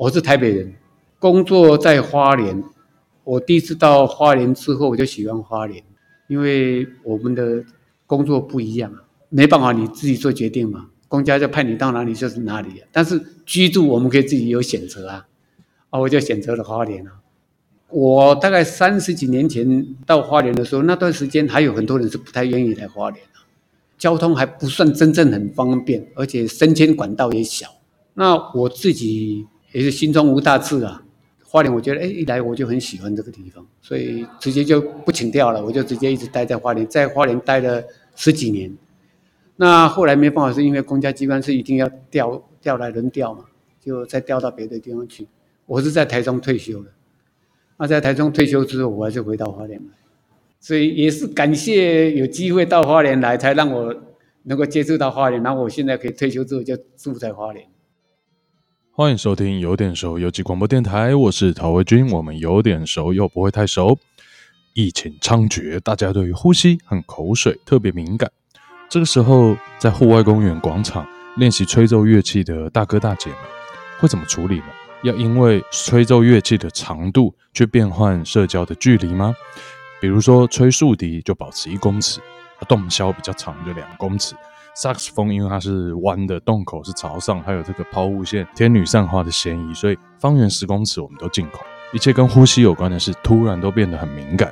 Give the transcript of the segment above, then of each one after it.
我是台北人，工作在花莲。我第一次到花莲之后，我就喜欢花莲，因为我们的工作不一样，没办法你自己做决定嘛，公家就派你到哪里就是哪里。但是居住我们可以自己有选择啊，啊，我就选择了花莲啊。我大概三十几年前到花莲的时候，那段时间还有很多人是不太愿意来花莲的，交通还不算真正很方便，而且升迁管道也小。那我自己也是心中无大志啊。花莲，我觉得哎，一来我就很喜欢这个地方，所以直接就不请调了，我就直接一直待在花莲，在花莲待了十几年。那后来没办法，是因为公家机关是一定要调调来轮调嘛，就再调到别的地方去。我是在台中退休的，那在台中退休之后，我还是回到花莲来，所以也是感谢有机会到花莲来，才让我能够接触到花莲，然后我现在可以退休之后就住在花莲。欢迎收听有点熟游击广播电台，我是陶维军。我们有点熟又不会太熟。疫情猖獗，大家对于呼吸和口水特别敏感。这个时候，在户外公园广场练习吹奏乐器的大哥大姐们会怎么处理呢？要因为吹奏乐器的长度去变换社交的距离吗？比如说吹竖笛就保持一公尺，洞箫比较长就两公尺。萨克斯风因为它是弯的，洞口是朝上，还有这个抛物线天女散花的嫌疑，所以方圆十公尺我们都禁口。一切跟呼吸有关的事，突然都变得很敏感。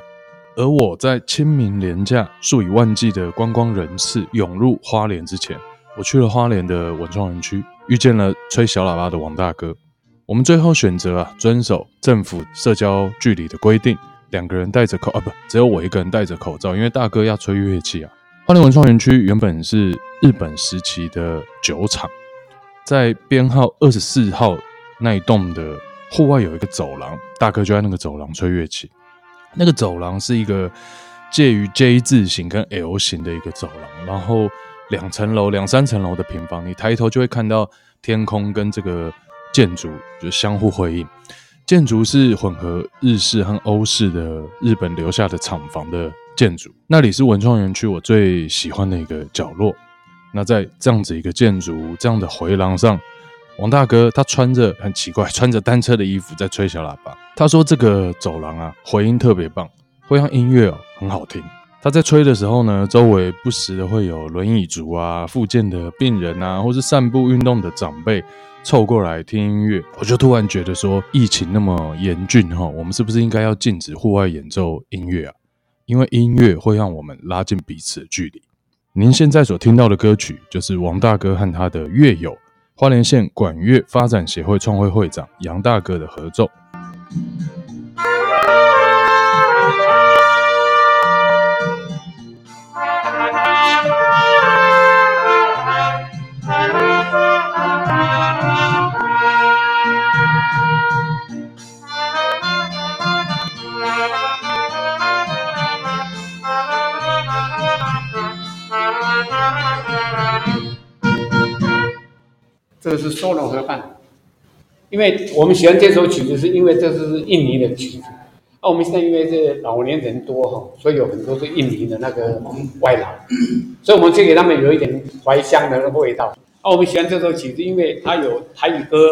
而我在清明连假数以万计的观光人次涌入花莲之前，我去了花莲的文创园区，遇见了吹小喇叭的王大哥。我们最后选择啊，遵守政府社交距离的规定，两个人戴着口啊，不，只有我一个人戴着口罩，因为大哥要吹乐器啊。花莲文创园区原本是日本时期的酒厂，在编号二十四号那一栋的户外有一个走廊，大哥就在那个走廊吹乐器。那个走廊是一个介于 J 字形跟 L 型的一个走廊，然后两层楼、两三层楼的平房，你抬头就会看到天空跟这个建筑就相互辉映。建筑是混合日式和欧式的日本留下的厂房的。建筑那里是文创园区我最喜欢的一个角落。那在这样子一个建筑这样的回廊上，王大哥他穿着很奇怪，穿着单车的衣服在吹小喇叭。他说这个走廊啊，回音特别棒，会让音乐哦很好听。他在吹的时候呢，周围不时的会有轮椅族啊、复健的病人啊，或是散步运动的长辈凑过来听音乐。我就突然觉得说，疫情那么严峻哈，我们是不是应该要禁止户外演奏音乐啊？因为音乐会让我们拉近彼此的距离。您现在所听到的歌曲，就是王大哥和他的乐友花莲县管乐发展协会创会会长杨大哥的合奏。这是 solo 合办，因为我们喜欢这首曲子，是因为这是印尼的曲子。啊，我们现在因为这老年人多哈，所以有很多是印尼的那个外劳，所以我们就给他们有一点怀乡的味道。啊，我们喜欢这首曲子，因为它有台语歌，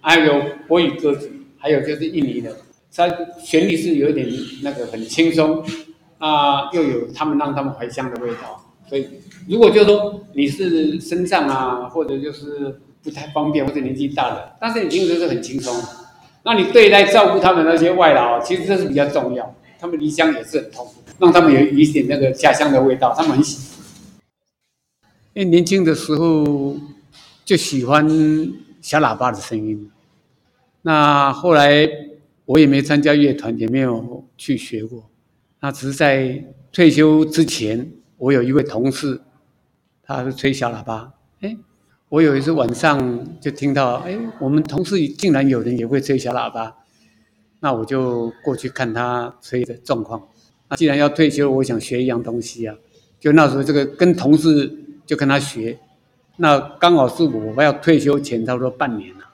还有国语歌曲，还有就是印尼的，它旋律是有一点那个很轻松啊，又有他们让他们怀乡的味道。所以，如果就是说你是身上啊，或者就是。不太方便，或者年纪大了，但是你听着是很轻松。那你对待照顾他们那些外劳，其实这是比较重要。他们离乡也是很痛苦，让他们有一点那个家乡的味道，他们很喜欢。因为年轻的时候就喜欢小喇叭的声音。那后来我也没参加乐团，也没有去学过。那只是在退休之前，我有一位同事，他是吹小喇叭，哎。我有一次晚上就听到，哎，我们同事竟然有人也会吹小喇叭，那我就过去看他吹的状况。那既然要退休，我想学一样东西啊，就那时候这个跟同事就跟他学，那刚好是我要退休前差不多半年了，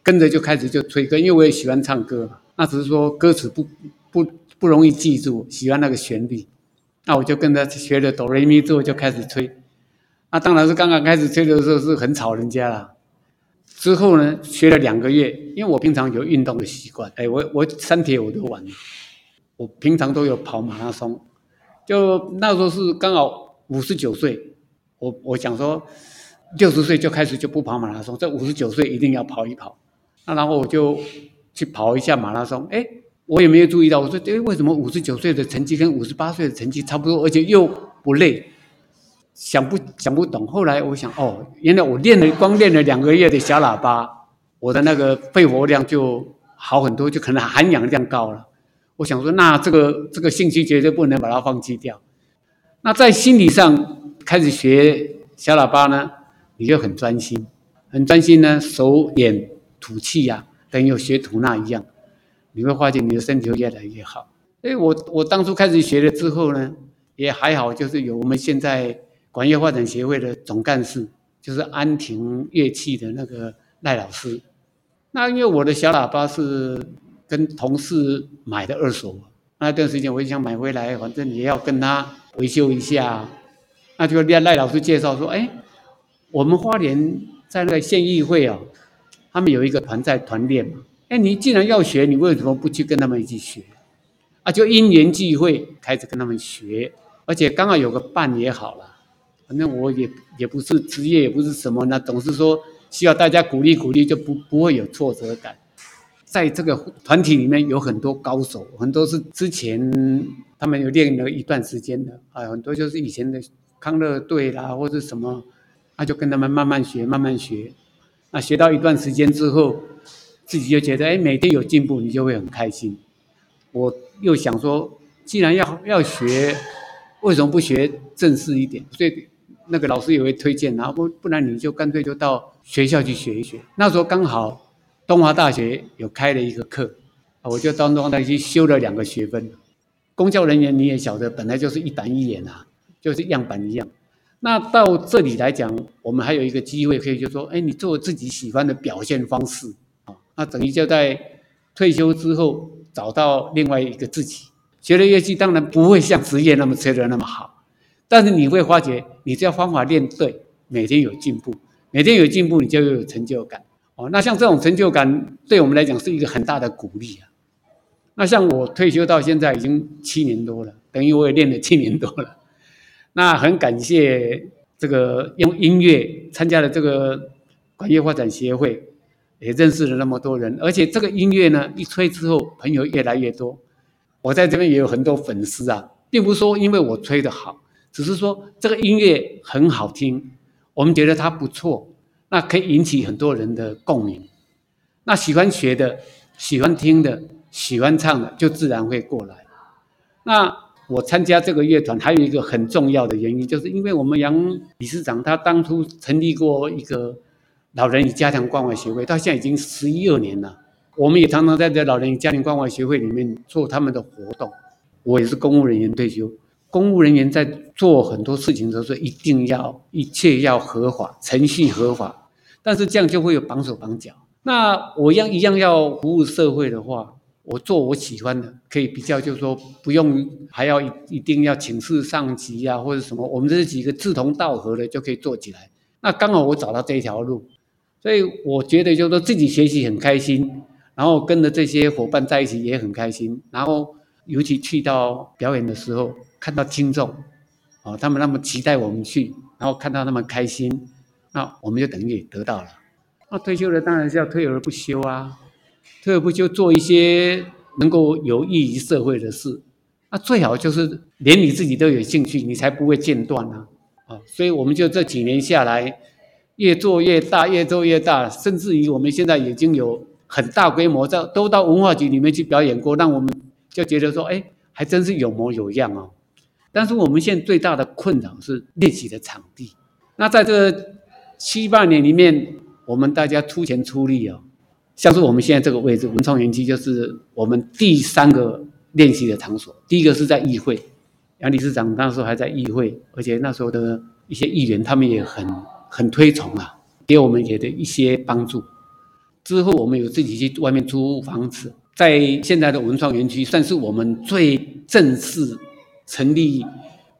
跟着就开始就吹歌，因为我也喜欢唱歌嘛。那只是说歌词不不不容易记住，喜欢那个旋律，那我就跟着学了哆来咪之后就开始吹。那当然是刚刚开始吹的时候是很吵人家啦，之后呢，学了两个月，因为我平常有运动的习惯，哎，我我三铁我都玩，我平常都有跑马拉松，就那时候是刚好五十九岁，我我想说六十岁就开始就不跑马拉松，这五十九岁一定要跑一跑，那然后我就去跑一下马拉松，哎，我也没有注意到，我说哎，为什么五十九岁的成绩跟五十八岁的成绩差不多，而且又不累？想不想不懂，后来我想，哦，原来我练了光练了两个月的小喇叭，我的那个肺活量就好很多，就可能含氧量高了。我想说，那这个这个兴趣绝对不能把它放弃掉。那在心理上开始学小喇叭呢，你就很专心，很专心呢，手眼吐气呀、啊，等于有学吐纳一样，你会发现你的身体会越来越好。哎，我我当初开始学了之后呢，也还好，就是有我们现在。管乐发展协会的总干事就是安亭乐器的那个赖老师。那因为我的小喇叭是跟同事买的二手，那段时间我就想买回来，反正也要跟他维修一下。那就赖赖老师介绍说：“哎，我们花莲在那个县议会啊，他们有一个团在团练嘛。哎，你既然要学，你为什么不去跟他们一起学？啊，就因缘际会开始跟他们学，而且刚好有个伴也好了。”反正我也也不是职业，也不是什么，那总是说需要大家鼓励鼓励，就不不会有挫折感。在这个团体里面有很多高手，很多是之前他们有练了一段时间的，啊，很多就是以前的康乐队啦，或者什么，那就跟他们慢慢学，慢慢学。那学到一段时间之后，自己就觉得，哎，每天有进步，你就会很开心。我又想说，既然要要学，为什么不学正式一点？所以。那个老师也会推荐，然后不不然你就干脆就到学校去学一学。那时候刚好东华大学有开了一个课，我就到东华大学去修了两个学分。公教人员你也晓得，本来就是一板一眼啊，就是样板一样。那到这里来讲，我们还有一个机会可以就说，哎，你做自己喜欢的表现方式啊，那等于就在退休之后找到另外一个自己。学了乐器当然不会像职业那么吹得那么好。但是你会发觉，你只要方法练对，每天有进步，每天有进步，你就有成就感哦。那像这种成就感，对我们来讲是一个很大的鼓励啊。那像我退休到现在已经七年多了，等于我也练了七年多了。那很感谢这个用音乐参加了这个管乐发展协会，也认识了那么多人，而且这个音乐呢，一吹之后，朋友越来越多。我在这边也有很多粉丝啊，并不是说因为我吹得好。只是说这个音乐很好听，我们觉得它不错，那可以引起很多人的共鸣。那喜欢学的、喜欢听的、喜欢唱的，就自然会过来。那我参加这个乐团还有一个很重要的原因，就是因为我们杨理事长他当初成立过一个老人与家庭关怀协会，到现在已经十一二年了。我们也常常在这老人与家庭关怀协会里面做他们的活动。我也是公务人员退休。公务人员在做很多事情的时候，一定要一切要合法，程序合法。但是这样就会有绑手绑脚。那我一样一样要服务社会的话，我做我喜欢的，可以比较，就是说不用还要一一定要请示上级啊，或者什么。我们这几个志同道合的就可以做起来。那刚好我找到这一条路，所以我觉得就是说自己学习很开心，然后跟着这些伙伴在一起也很开心。然后尤其去到表演的时候。看到听众，哦，他们那么期待我们去，然后看到那么开心，那我们就等于得到了。那退休了当然是要退而不休啊，退而不休做一些能够有益于社会的事。那最好就是连你自己都有兴趣，你才不会间断啊。啊，所以我们就这几年下来，越做越大，越做越大，甚至于我们现在已经有很大规模，在都到文化局里面去表演过，让我们就觉得说，哎，还真是有模有样哦。但是我们现在最大的困扰是练习的场地。那在这七八年里面，我们大家出钱出力哦，像是我们现在这个位置，文创园区就是我们第三个练习的场所。第一个是在议会，杨理事长那时候还在议会，而且那时候的一些议员他们也很很推崇啊，给我们也的一些帮助。之后我们有自己去外面租房子，在现在的文创园区算是我们最正式。成立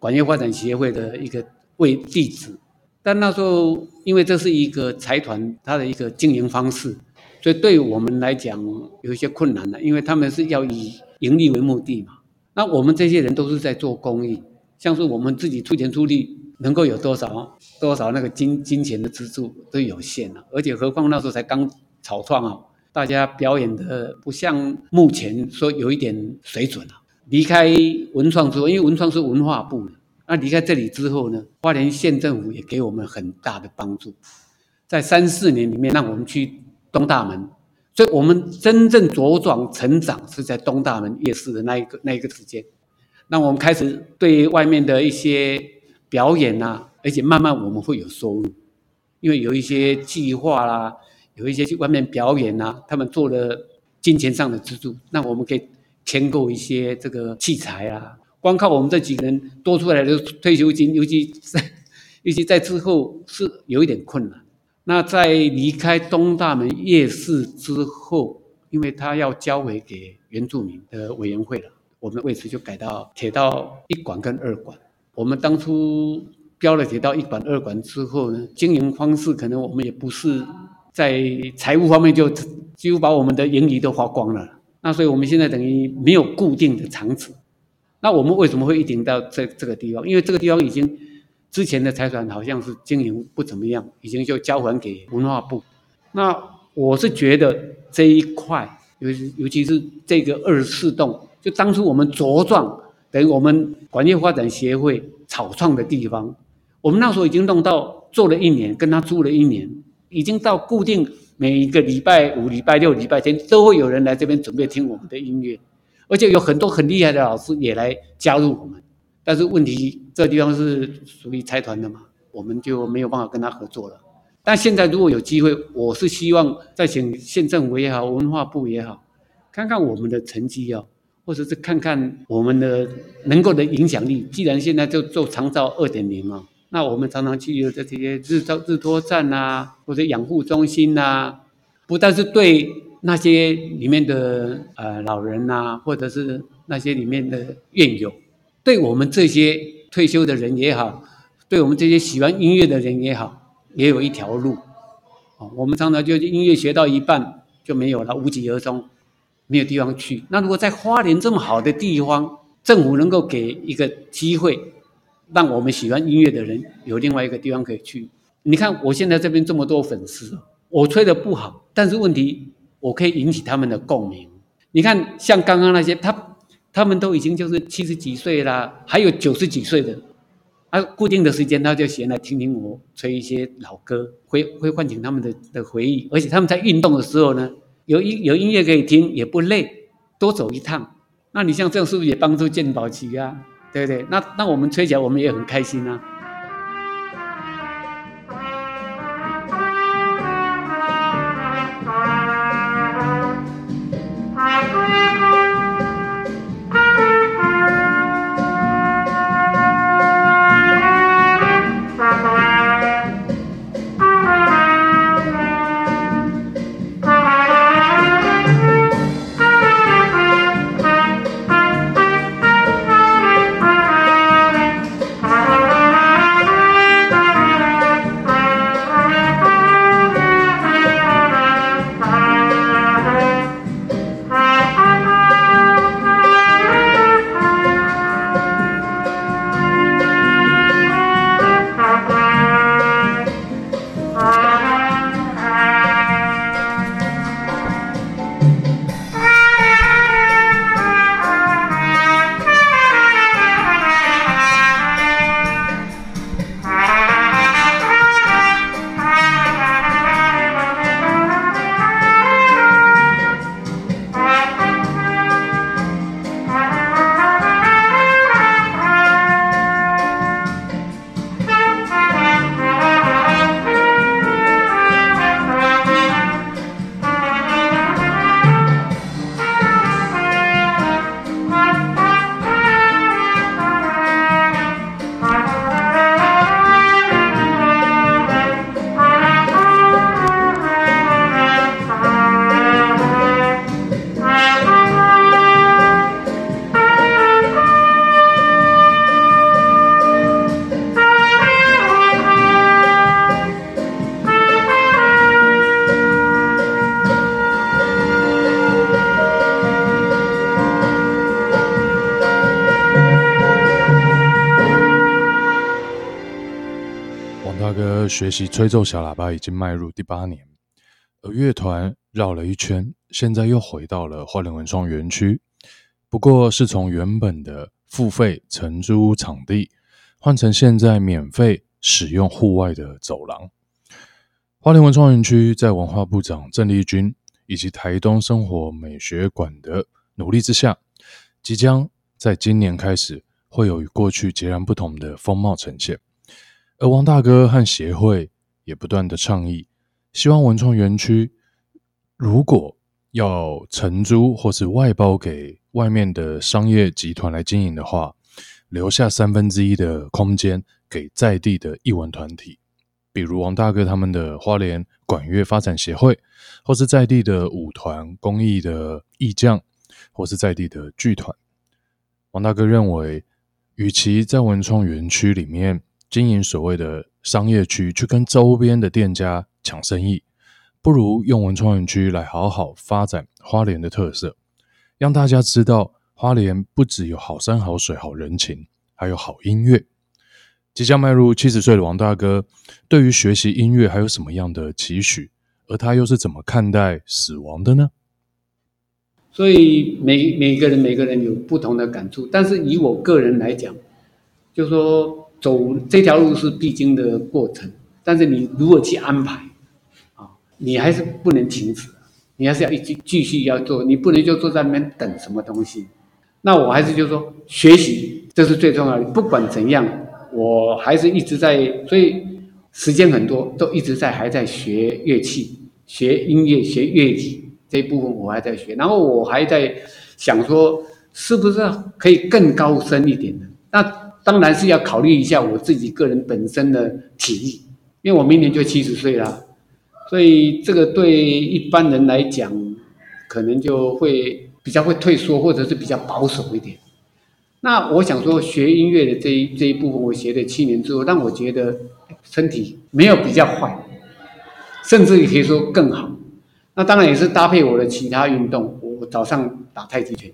管乐发展协会的一个位地址，但那时候因为这是一个财团，它的一个经营方式，所以对我们来讲有一些困难的，因为他们是要以盈利为目的嘛。那我们这些人都是在做公益，像是我们自己出钱出力，能够有多少多少那个金金钱的资助都有限了，而且何况那时候才刚草创啊，大家表演的不像目前说有一点水准啊。离开文创之后，因为文创是文化部的，那离开这里之后呢，花莲县政府也给我们很大的帮助，在三四年里面让我们去东大门，所以我们真正茁壮成长是在东大门夜市的那一个那一个时间，那我们开始对外面的一些表演啊，而且慢慢我们会有收入，因为有一些计划啦，有一些去外面表演啊，他们做了金钱上的资助，那我们可以。签购一些这个器材啊，光靠我们这几个人多出来的退休金，尤其在尤其在之后是有一点困难。那在离开东大门夜市之后，因为他要交回给原住民的委员会了，我们的位置就改到铁道一馆跟二馆。我们当初标了铁道一馆、二馆之后呢，经营方式可能我们也不是在财务方面就几乎把我们的盈余都花光了。那所以我们现在等于没有固定的场址，那我们为什么会一定到这这个地方？因为这个地方已经之前的财团好像是经营不怎么样，已经就交还给文化部。那我是觉得这一块，尤其尤其是这个二十四栋，就当初我们茁壮等于我们管业发展协会草创的地方，我们那时候已经弄到做了一年，跟他租了一年，已经到固定。每一个礼拜五、礼拜六、礼拜天都会有人来这边准备听我们的音乐，而且有很多很厉害的老师也来加入我们。但是问题，这地方是属于财团的嘛，我们就没有办法跟他合作了。但现在如果有机会，我是希望再请县政府也好、文化部也好，看看我们的成绩啊，或者是看看我们的能够的影响力。既然现在就做长照二点零嘛。那我们常常去的这些日照日托站呐、啊，或者养护中心呐、啊，不但是对那些里面的呃老人呐、或者是那些里面的院友，对我们这些退休的人也好，对我们这些喜欢音乐的人也好，也有一条路。哦，我们常常就音乐学到一半就没有了，无疾而终，没有地方去。那如果在花莲这么好的地方，政府能够给一个机会。让我们喜欢音乐的人有另外一个地方可以去。你看，我现在这边这么多粉丝，我吹得不好，但是问题我可以引起他们的共鸣。你看，像刚刚那些，他他们都已经就是七十几岁啦，还有九十几岁的，啊，固定的时间他就闲来听听我吹一些老歌，会会唤醒他们的的回忆。而且他们在运动的时候呢，有音有音乐可以听，也不累，多走一趟。那你像这样是不是也帮助健保局啊？对不对，那那我们吹起来，我们也很开心啊。学习吹奏小喇叭已经迈入第八年，而乐团绕了一圈，现在又回到了花莲文创园区，不过是从原本的付费承租场地，换成现在免费使用户外的走廊。花莲文创园区在文化部长郑丽君以及台东生活美学馆的努力之下，即将在今年开始会有与过去截然不同的风貌呈现。而王大哥和协会也不断的倡议，希望文创园区如果要承租或是外包给外面的商业集团来经营的话，留下三分之一的空间给在地的艺文团体。比如王大哥他们的花莲管乐发展协会，或是在地的舞团、公益的艺匠，或是在地的剧团。王大哥认为，与其在文创园区里面经营所谓的商业区，去跟周边的店家抢生意，不如用文创园区来好好发展花莲的特色，让大家知道花莲不只有好山好水好人情，还有好音乐。即将迈入七十岁的王大哥，对于学习音乐还有什么样的期许？而他又是怎么看待死亡的呢？所以每每个人每个人有不同的感触，但是以我个人来讲，就说走这条路是必经的过程，但是你如果去安排，啊，你还是不能停止，你还是要一直继续要做，你不能就坐在那边等什么东西。那我还是就说学习，这是最重要的，不管怎样。我还是一直在，所以时间很多，都一直在还在学乐器、学音乐、学乐理这一部分，我还在学。然后我还在想说，是不是可以更高深一点的？那当然是要考虑一下我自己个人本身的体力，因为我明年就七十岁了，所以这个对一般人来讲，可能就会比较会退缩，或者是比较保守一点。那我想说，学音乐的这一这一部分，我学了七年之后，让我觉得身体没有比较坏，甚至也可以说更好。那当然也是搭配我的其他运动，我早上打太极拳，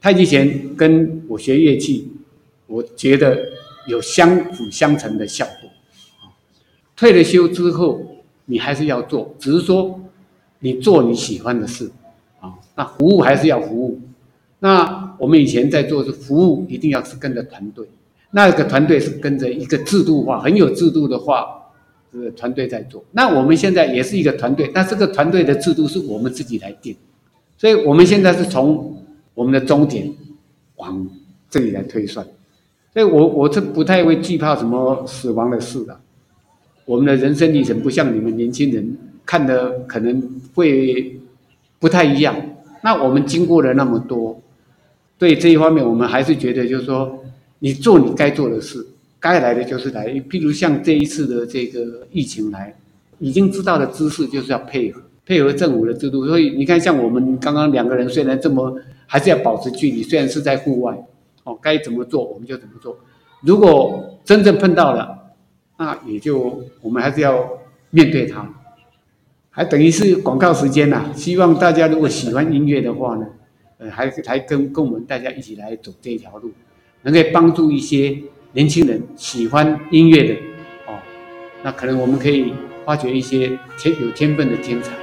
太极拳跟我学乐器，我觉得有相辅相成的效果。退了休之后，你还是要做，只是说你做你喜欢的事啊，那服务还是要服务。那我们以前在做的服务，一定要是跟着团队，那个团队是跟着一个制度化，很有制度的话，这个团队在做。那我们现在也是一个团队，但这个团队的制度是我们自己来定，所以我们现在是从我们的终点往这里来推算。所以我我是不太会惧怕什么死亡的事的。我们的人生历程不像你们年轻人看的可能会不太一样。那我们经过了那么多。对这一方面，我们还是觉得，就是说，你做你该做的事，该来的就是来。譬如像这一次的这个疫情来，已经知道的知识就是要配合，配合政府的制度。所以你看，像我们刚刚两个人，虽然这么还是要保持距离，虽然是在户外，哦，该怎么做我们就怎么做。如果真正碰到了，那也就我们还是要面对它。还等于是广告时间呐，希望大家如果喜欢音乐的话呢。呃还还跟跟我们大家一起来走这条路，能够帮助一些年轻人喜欢音乐的哦，那可能我们可以发掘一些天有天分的天才。